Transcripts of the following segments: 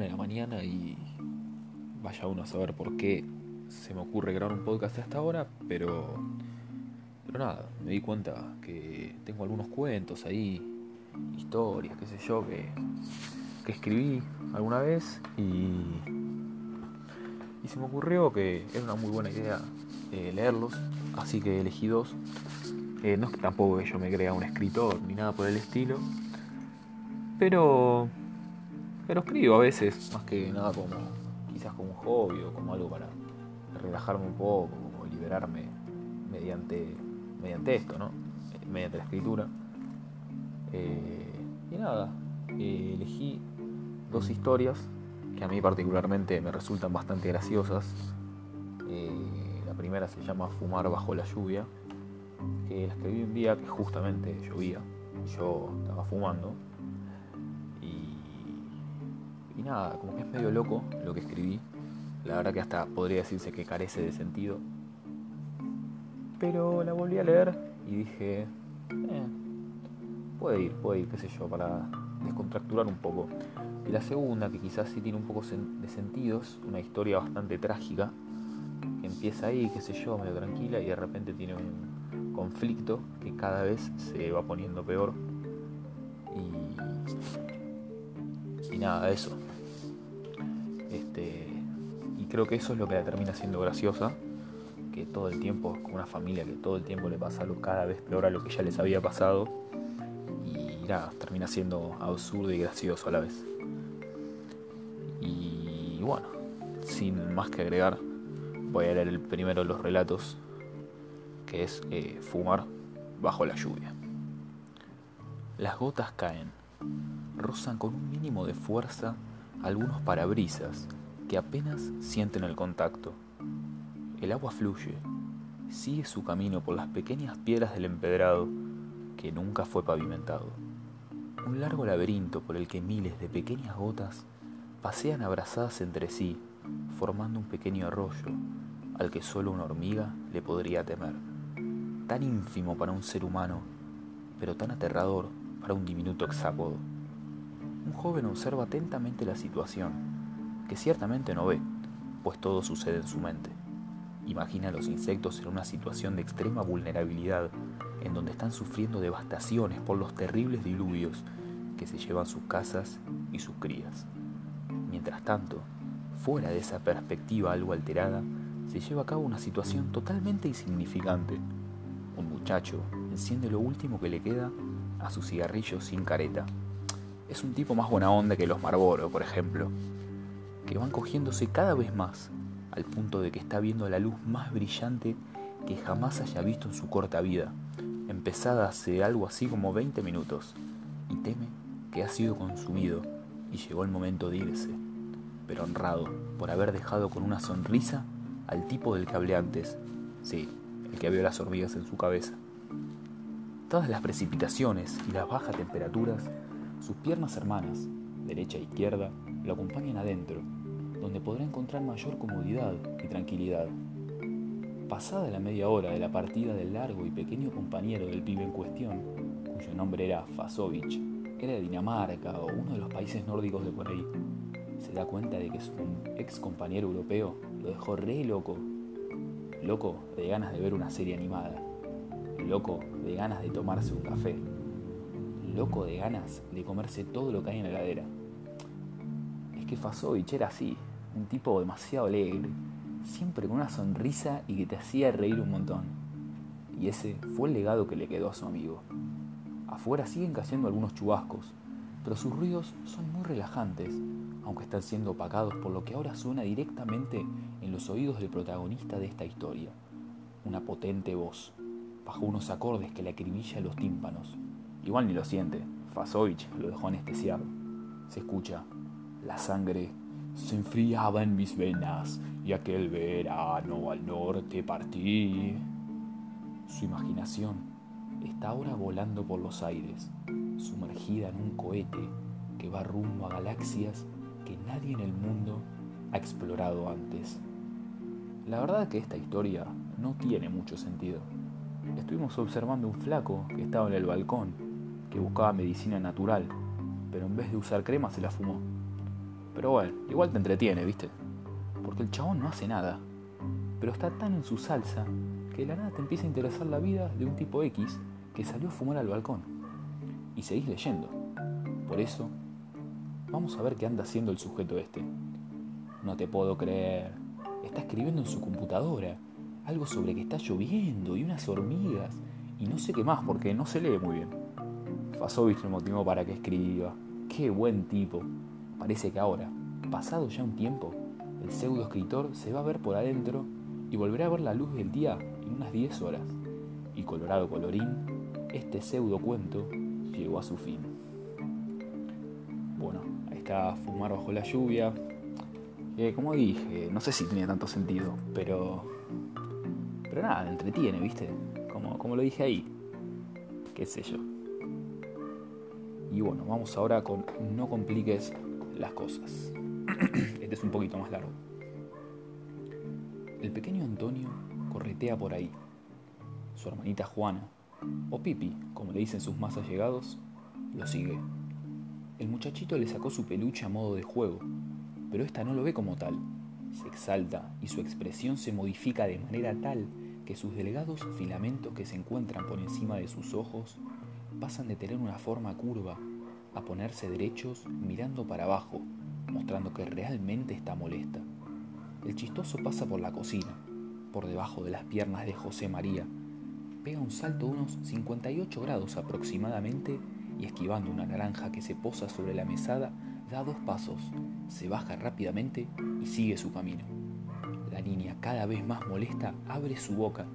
una de la mañana y vaya uno a saber por qué se me ocurre grabar un podcast a esta hora, pero, pero nada, me di cuenta que tengo algunos cuentos ahí, historias, qué sé yo, que, que escribí alguna vez y, y se me ocurrió que era una muy buena idea eh, leerlos, así que elegí dos. Eh, no es que tampoco yo me crea un escritor ni nada por el estilo, pero, pero escribo a veces, más que nada como quizás como un hobby o como algo para relajarme un poco, como liberarme mediante, mediante esto, ¿no? mediante la escritura. Eh, y nada, elegí dos historias que a mí particularmente me resultan bastante graciosas. Eh, la primera se llama Fumar bajo la lluvia, que la escribí un día que justamente llovía yo estaba fumando. Y, nada, como que es medio loco lo que escribí. La verdad que hasta podría decirse que carece de sentido. Pero la volví a leer y dije, eh, puede ir, puede ir, qué sé yo, para descontracturar un poco. Y la segunda, que quizás sí tiene un poco de sentido, es una historia bastante trágica, que empieza ahí, qué sé yo, medio tranquila y de repente tiene un conflicto que cada vez se va poniendo peor. Y, y nada, eso. Este, y creo que eso es lo que la termina siendo graciosa, que todo el tiempo, como una familia que todo el tiempo le pasa algo cada vez peor a lo que ya les había pasado termina siendo absurdo y gracioso a la vez. Y bueno, sin más que agregar, voy a leer el primero de los relatos, que es eh, Fumar bajo la lluvia. Las gotas caen, rozan con un mínimo de fuerza algunos parabrisas que apenas sienten el contacto. El agua fluye, sigue su camino por las pequeñas piedras del empedrado que nunca fue pavimentado un largo laberinto por el que miles de pequeñas gotas pasean abrazadas entre sí, formando un pequeño arroyo al que solo una hormiga le podría temer. Tan ínfimo para un ser humano, pero tan aterrador un diminuto hexápodo. Un joven observa atentamente la situación, que ciertamente no ve, pues todo sucede en su mente. Imagina a los insectos en una situación de extrema vulnerabilidad, en donde están sufriendo devastaciones por los terribles diluvios que se llevan sus casas y sus crías. Mientras tanto, fuera de esa perspectiva algo alterada, se lleva a cabo una situación totalmente insignificante. Un muchacho enciende lo último que le queda a su cigarrillo sin careta. Es un tipo más buena onda que los Marlboro, por ejemplo, que van cogiéndose cada vez más al punto de que está viendo la luz más brillante que jamás haya visto en su corta vida, empezada hace algo así como 20 minutos, y teme que ha sido consumido y llegó el momento de irse, pero honrado por haber dejado con una sonrisa al tipo del que hablé antes, sí, el que vio las hormigas en su cabeza. Todas las precipitaciones y las bajas temperaturas, sus piernas hermanas, derecha e izquierda, lo acompañan adentro, donde podrá encontrar mayor comodidad y tranquilidad. Pasada la media hora de la partida del largo y pequeño compañero del pibe en cuestión, cuyo nombre era Fasovich, era de Dinamarca o uno de los países nórdicos de por ahí, se da cuenta de que su ex compañero europeo lo dejó re loco. Loco de ganas de ver una serie animada. Loco de ganas de tomarse un café. Loco de ganas de comerse todo lo que hay en la heladera. Es que Fasovich era así, un tipo demasiado alegre, siempre con una sonrisa y que te hacía reír un montón. Y ese fue el legado que le quedó a su amigo. Afuera siguen cayendo algunos chubascos, pero sus ruidos son muy relajantes, aunque están siendo opacados por lo que ahora suena directamente en los oídos del protagonista de esta historia. Una potente voz, bajo unos acordes que le acribilla los tímpanos. Igual ni lo siente, Fasovich lo dejó anestesiado. Se escucha, la sangre se enfriaba en mis venas y aquel verano al norte partí. Su imaginación está ahora volando por los aires, sumergida en un cohete que va rumbo a galaxias que nadie en el mundo ha explorado antes. La verdad que esta historia no tiene mucho sentido. Estuvimos observando un flaco que estaba en el balcón, que buscaba medicina natural, pero en vez de usar crema se la fumó Pero bueno, igual te entretiene, ¿viste? Porque el chabón no hace nada. Pero está tan en su salsa que de la nada te empieza a interesar la vida de un tipo X que salió a fumar al balcón. Y seguís leyendo. Por eso, vamos a ver qué anda haciendo el sujeto este. No te puedo creer. Está escribiendo en su computadora algo sobre que está lloviendo y unas hormigas y no sé qué más porque no se lee muy bien. Fasovich lo motivó para que escriba. Qué buen tipo. Parece que ahora, pasado ya un tiempo, el pseudo escritor se va a ver por adentro y volverá a ver la luz del día en unas 10 horas. Y colorado colorín, este pseudo cuento llegó a su fin. Bueno, ahí está Fumar bajo la lluvia. Eh, como dije, no sé si tenía tanto sentido, pero. Pero nada, entretiene, ¿viste? Como, como lo dije ahí. Qué sé yo. Y bueno, vamos ahora con No compliques las cosas. este es un poquito más largo. El pequeño Antonio corretea por ahí. Su hermanita Juana, o Pipi, como le dicen sus más allegados, lo sigue. El muchachito le sacó su peluche a modo de juego, pero esta no lo ve como tal. Se exalta y su expresión se modifica de manera tal que sus delgados filamentos que se encuentran por encima de sus ojos pasan de tener una forma curva a ponerse derechos mirando para abajo, mostrando que realmente está molesta. El chistoso pasa por la cocina, por debajo de las piernas de José María, pega un salto de unos 58 grados aproximadamente y esquivando una naranja que se posa sobre la mesada, da dos pasos, se baja rápidamente y sigue su camino. La niña, cada vez más molesta, abre su boca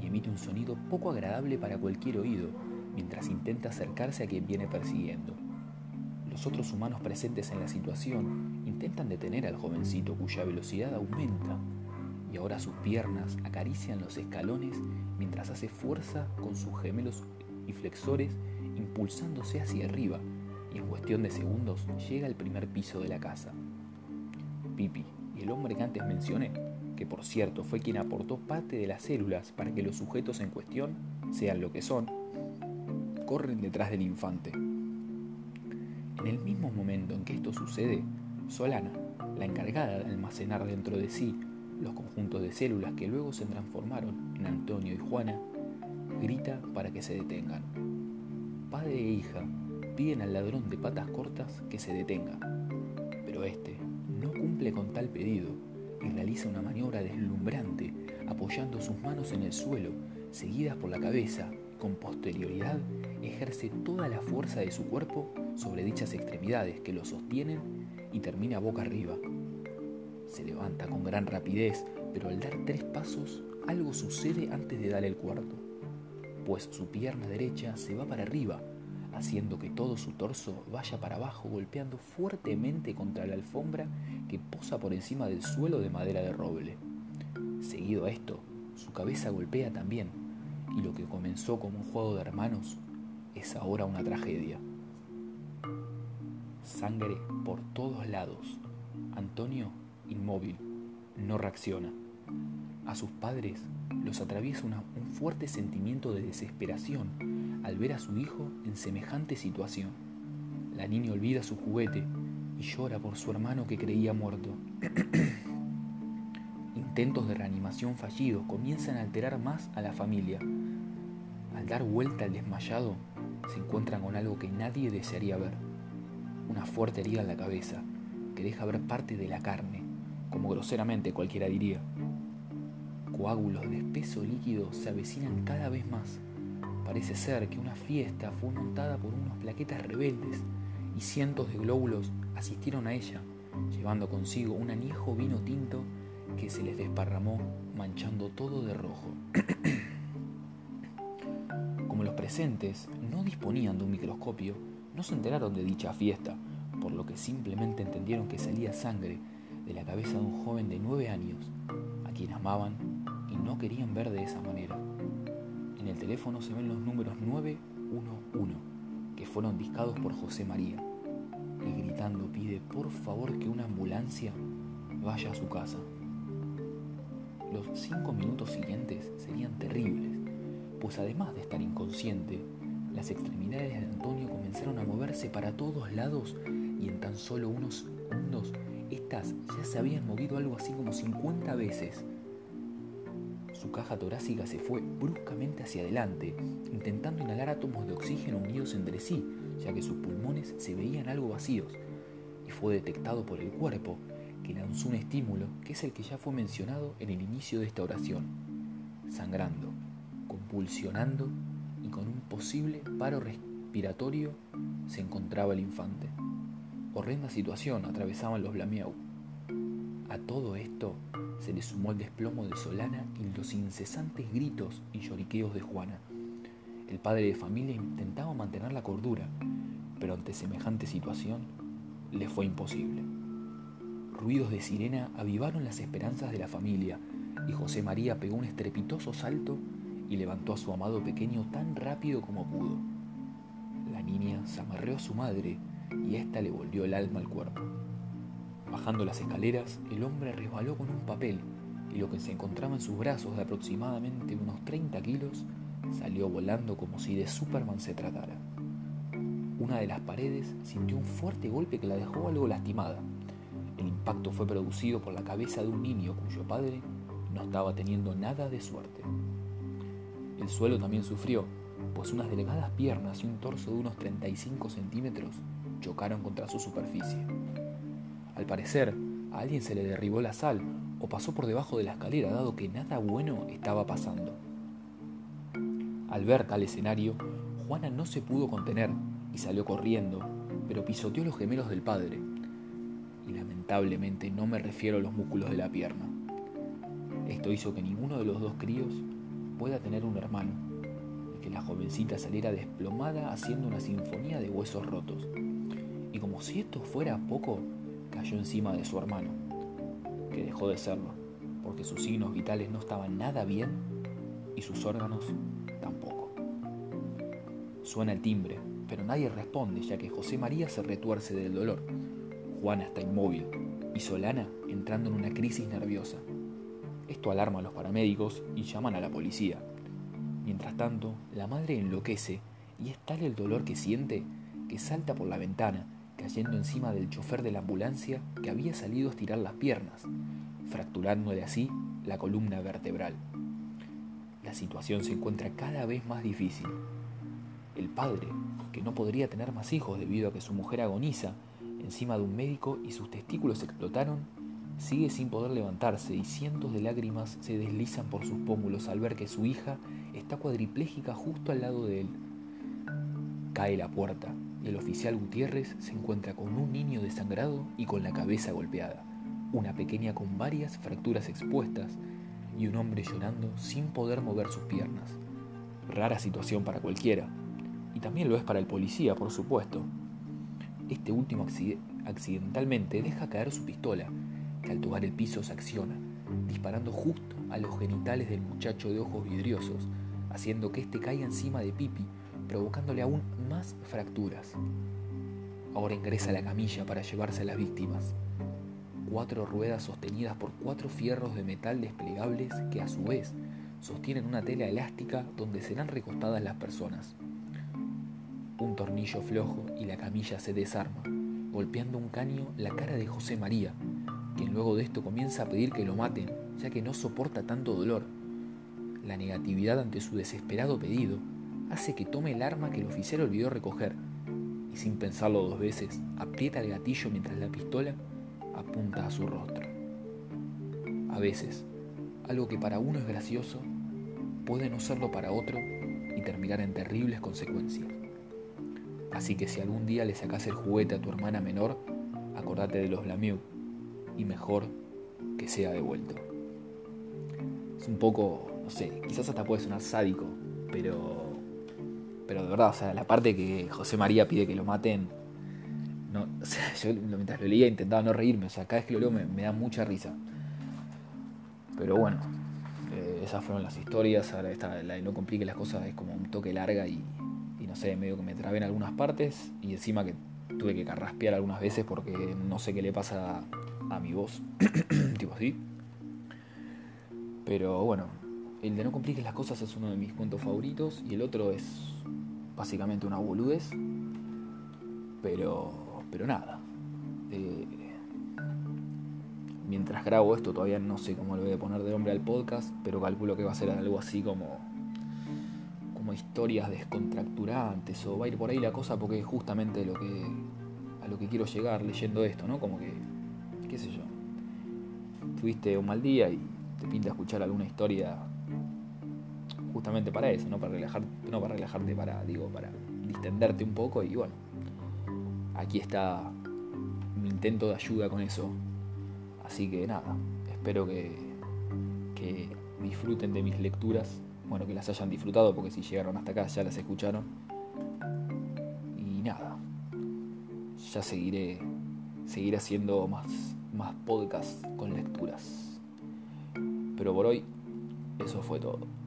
y emite un sonido poco agradable para cualquier oído, mientras intenta acercarse a quien viene persiguiendo. Los otros humanos presentes en la situación intentan detener al jovencito cuya velocidad aumenta y ahora sus piernas acarician los escalones mientras hace fuerza con sus gemelos y flexores impulsándose hacia arriba y en cuestión de segundos llega al primer piso de la casa. Pipi y el hombre que antes mencioné, que por cierto fue quien aportó parte de las células para que los sujetos en cuestión sean lo que son, corren detrás del infante. En el mismo momento en que esto sucede, Solana, la encargada de almacenar dentro de sí los conjuntos de células que luego se transformaron en Antonio y Juana, grita para que se detengan. Padre e hija piden al ladrón de patas cortas que se detenga, pero este no cumple con tal pedido realiza una maniobra deslumbrante apoyando sus manos en el suelo, seguidas por la cabeza, con posterioridad ejerce toda la fuerza de su cuerpo sobre dichas extremidades que lo sostienen y termina boca arriba. Se levanta con gran rapidez, pero al dar tres pasos algo sucede antes de dar el cuarto, pues su pierna derecha se va para arriba, haciendo que todo su torso vaya para abajo golpeando fuertemente contra la alfombra que posa por encima del suelo de madera de roble. Seguido a esto, su cabeza golpea también, y lo que comenzó como un juego de hermanos es ahora una tragedia. Sangre por todos lados. Antonio, inmóvil, no reacciona. A sus padres los atraviesa un fuerte sentimiento de desesperación al ver a su hijo en semejante situación. La niña olvida su juguete y llora por su hermano que creía muerto. Intentos de reanimación fallidos comienzan a alterar más a la familia. Al dar vuelta al desmayado, se encuentran con algo que nadie desearía ver. Una fuerte herida en la cabeza, que deja ver parte de la carne, como groseramente cualquiera diría. Coágulos de espeso líquido se avecinan cada vez más. Parece ser que una fiesta fue montada por unos plaquetas rebeldes y cientos de glóbulos asistieron a ella, llevando consigo un añejo vino tinto que se les desparramó manchando todo de rojo. Como los presentes no disponían de un microscopio, no se enteraron de dicha fiesta, por lo que simplemente entendieron que salía sangre de la cabeza de un joven de nueve años, a quien amaban y no querían ver de esa manera. En el teléfono se ven los números 911, que fueron discados por José María, y gritando pide por favor que una ambulancia vaya a su casa. Los cinco minutos siguientes serían terribles, pues además de estar inconsciente, las extremidades de Antonio comenzaron a moverse para todos lados y en tan solo unos segundos estas ya se habían movido algo así como 50 veces. Su caja torácica se fue bruscamente hacia adelante, intentando inhalar átomos de oxígeno unidos entre sí, ya que sus pulmones se veían algo vacíos, y fue detectado por el cuerpo, que lanzó un estímulo que es el que ya fue mencionado en el inicio de esta oración, sangrando, convulsionando y con un posible paro respiratorio se encontraba el infante. Horrenda situación atravesaban los Blamiau. A todo esto se le sumó el desplomo de Solana y los incesantes gritos y lloriqueos de Juana. El padre de familia intentaba mantener la cordura, pero ante semejante situación le fue imposible. Ruidos de sirena avivaron las esperanzas de la familia y José María pegó un estrepitoso salto y levantó a su amado pequeño tan rápido como pudo. La niña se amarreó a su madre y ésta le volvió el alma al cuerpo. Bajando las escaleras, el hombre resbaló con un papel y lo que se encontraba en sus brazos de aproximadamente unos 30 kilos salió volando como si de Superman se tratara. Una de las paredes sintió un fuerte golpe que la dejó algo lastimada. El impacto fue producido por la cabeza de un niño cuyo padre no estaba teniendo nada de suerte. El suelo también sufrió, pues unas delgadas piernas y un torso de unos 35 centímetros chocaron contra su superficie. Al parecer, a alguien se le derribó la sal o pasó por debajo de la escalera, dado que nada bueno estaba pasando. Al ver tal escenario, Juana no se pudo contener y salió corriendo, pero pisoteó los gemelos del padre. Y lamentablemente no me refiero a los músculos de la pierna. Esto hizo que ninguno de los dos críos pueda tener un hermano y que la jovencita saliera desplomada haciendo una sinfonía de huesos rotos. Y como si esto fuera poco, cayó encima de su hermano, que dejó de serlo, porque sus signos vitales no estaban nada bien y sus órganos tampoco. Suena el timbre, pero nadie responde ya que José María se retuerce del dolor. Juana está inmóvil y Solana entrando en una crisis nerviosa. Esto alarma a los paramédicos y llaman a la policía. Mientras tanto, la madre enloquece y es tal el dolor que siente que salta por la ventana, cayendo encima del chofer de la ambulancia que había salido a estirar las piernas, fracturándole así la columna vertebral. La situación se encuentra cada vez más difícil. El padre, que no podría tener más hijos debido a que su mujer agoniza encima de un médico y sus testículos explotaron, Sigue sin poder levantarse y cientos de lágrimas se deslizan por sus pómulos al ver que su hija está cuadriplégica justo al lado de él. Cae la puerta el oficial Gutiérrez se encuentra con un niño desangrado y con la cabeza golpeada, una pequeña con varias fracturas expuestas y un hombre llorando sin poder mover sus piernas. Rara situación para cualquiera, y también lo es para el policía, por supuesto. Este último accidentalmente deja caer su pistola que al tocar el piso se acciona, disparando justo a los genitales del muchacho de ojos vidriosos, haciendo que éste caiga encima de Pipi, provocándole aún más fracturas. Ahora ingresa la camilla para llevarse a las víctimas. Cuatro ruedas sostenidas por cuatro fierros de metal desplegables que a su vez sostienen una tela elástica donde serán recostadas las personas. Un tornillo flojo y la camilla se desarma, golpeando un caño la cara de José María, quien luego de esto comienza a pedir que lo maten, ya que no soporta tanto dolor. La negatividad ante su desesperado pedido hace que tome el arma que el oficial olvidó recoger y sin pensarlo dos veces aprieta el gatillo mientras la pistola apunta a su rostro. A veces, algo que para uno es gracioso puede no serlo para otro y terminar en terribles consecuencias. Así que si algún día le sacas el juguete a tu hermana menor, acordate de los Blamiu y mejor que sea devuelto. Es un poco, no sé, quizás hasta puede sonar sádico, pero, pero de verdad, o sea, la parte que José María pide que lo maten, no, yo mientras lo leía intentaba no reírme, o sea, cada vez que lo leo me, da mucha risa. Pero bueno, eh, esas fueron las historias, ahora esta, la de no complique las cosas es como un toque larga y, y no sé, medio que me trabé en algunas partes y encima que tuve que carraspear algunas veces porque no sé qué le pasa a mi voz, tipo así. Pero bueno, el de No compliques las cosas es uno de mis cuentos favoritos y el otro es básicamente una boludez. Pero, pero nada. Eh, mientras grabo esto todavía no sé cómo le voy a poner de nombre al podcast, pero calculo que va a ser algo así como como historias descontracturantes o va a ir por ahí la cosa porque es justamente lo que a lo que quiero llegar leyendo esto, ¿no? Como que qué sé yo. Tuviste un mal día y te pinta escuchar alguna historia justamente para eso, no para relajarte, no para relajarte, para digo, para distenderte un poco y bueno. Aquí está mi intento de ayuda con eso. Así que nada, espero que, disfruten de mis lecturas. Bueno, que las hayan disfrutado porque si llegaron hasta acá ya las escucharon. Y nada, ya seguiré, seguiré haciendo más, más podcasts con lecturas. Pero por hoy, eso fue todo.